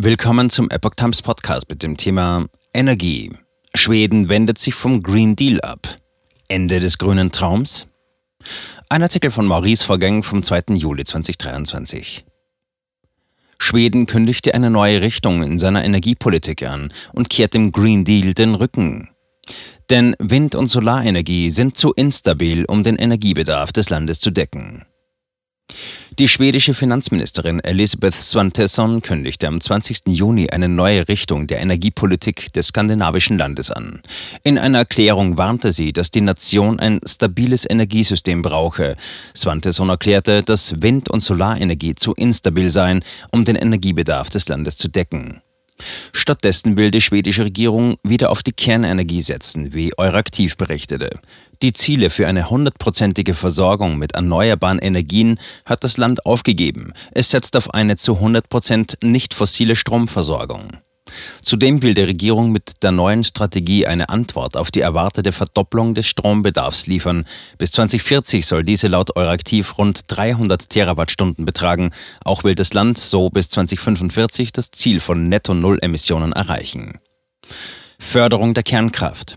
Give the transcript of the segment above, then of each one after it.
Willkommen zum Epoch Times Podcast mit dem Thema Energie. Schweden wendet sich vom Green Deal ab. Ende des grünen Traums? Ein Artikel von Maurice Vorgang vom 2. Juli 2023. Schweden kündigte eine neue Richtung in seiner Energiepolitik an und kehrt dem Green Deal den Rücken. Denn Wind- und Solarenergie sind zu instabil, um den Energiebedarf des Landes zu decken. Die schwedische Finanzministerin Elisabeth Svantesson kündigte am 20. Juni eine neue Richtung der Energiepolitik des skandinavischen Landes an. In einer Erklärung warnte sie, dass die Nation ein stabiles Energiesystem brauche. Svantesson erklärte, dass Wind- und Solarenergie zu instabil seien, um den Energiebedarf des Landes zu decken. Stattdessen will die schwedische Regierung wieder auf die Kernenergie setzen, wie Euraktiv berichtete. Die Ziele für eine hundertprozentige Versorgung mit erneuerbaren Energien hat das Land aufgegeben. Es setzt auf eine zu 100 Prozent nicht fossile Stromversorgung. Zudem will die Regierung mit der neuen Strategie eine Antwort auf die erwartete Verdopplung des Strombedarfs liefern. Bis 2040 soll diese laut Euraktiv rund 300 Terawattstunden betragen. Auch will das Land so bis 2045 das Ziel von Netto-Null-Emissionen erreichen. Förderung der Kernkraft.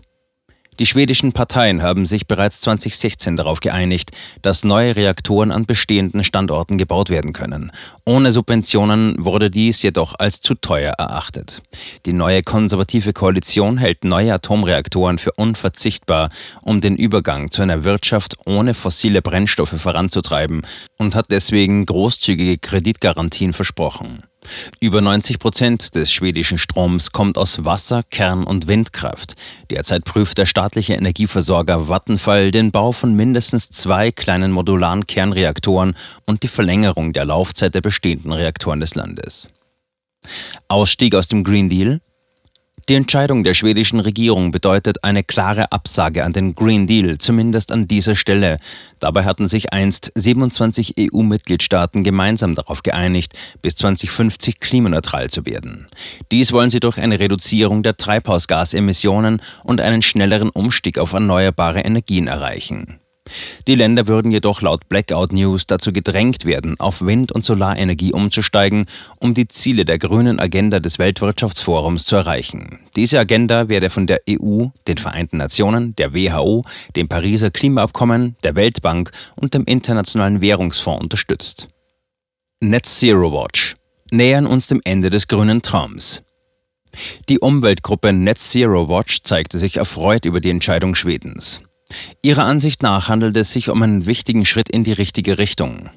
Die schwedischen Parteien haben sich bereits 2016 darauf geeinigt, dass neue Reaktoren an bestehenden Standorten gebaut werden können. Ohne Subventionen wurde dies jedoch als zu teuer erachtet. Die neue konservative Koalition hält neue Atomreaktoren für unverzichtbar, um den Übergang zu einer Wirtschaft ohne fossile Brennstoffe voranzutreiben und hat deswegen großzügige Kreditgarantien versprochen. Über 90 Prozent des schwedischen Stroms kommt aus Wasser, Kern- und Windkraft. Derzeit prüft der staatliche Energieversorger Vattenfall den Bau von mindestens zwei kleinen modularen Kernreaktoren und die Verlängerung der Laufzeit der bestehenden Reaktoren des Landes. Ausstieg aus dem Green Deal? Die Entscheidung der schwedischen Regierung bedeutet eine klare Absage an den Green Deal, zumindest an dieser Stelle. Dabei hatten sich einst 27 EU-Mitgliedstaaten gemeinsam darauf geeinigt, bis 2050 klimaneutral zu werden. Dies wollen sie durch eine Reduzierung der Treibhausgasemissionen und einen schnelleren Umstieg auf erneuerbare Energien erreichen. Die Länder würden jedoch laut Blackout News dazu gedrängt werden, auf Wind- und Solarenergie umzusteigen, um die Ziele der grünen Agenda des Weltwirtschaftsforums zu erreichen. Diese Agenda werde von der EU, den Vereinten Nationen, der WHO, dem Pariser Klimaabkommen, der Weltbank und dem Internationalen Währungsfonds unterstützt. Net Zero Watch nähern uns dem Ende des grünen Traums. Die Umweltgruppe Net Zero Watch zeigte sich erfreut über die Entscheidung Schwedens. Ihrer Ansicht nach handelt es sich um einen wichtigen Schritt in die richtige Richtung.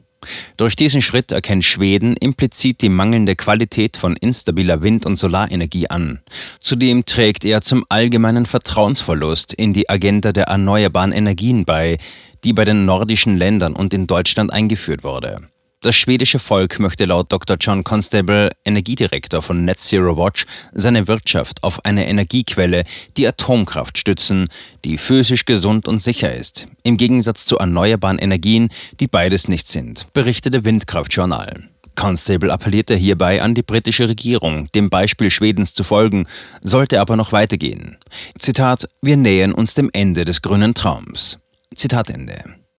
Durch diesen Schritt erkennt Schweden implizit die mangelnde Qualität von instabiler Wind- und Solarenergie an. Zudem trägt er zum allgemeinen Vertrauensverlust in die Agenda der erneuerbaren Energien bei, die bei den nordischen Ländern und in Deutschland eingeführt wurde. Das schwedische Volk möchte laut Dr. John Constable, Energiedirektor von Net Zero Watch, seine Wirtschaft auf eine Energiequelle, die Atomkraft stützen, die physisch gesund und sicher ist, im Gegensatz zu erneuerbaren Energien, die beides nicht sind, berichtete Windkraftjournal. Constable appellierte hierbei an die britische Regierung, dem Beispiel Schwedens zu folgen, sollte aber noch weitergehen. Zitat: Wir nähern uns dem Ende des grünen Traums. Zitat Ende.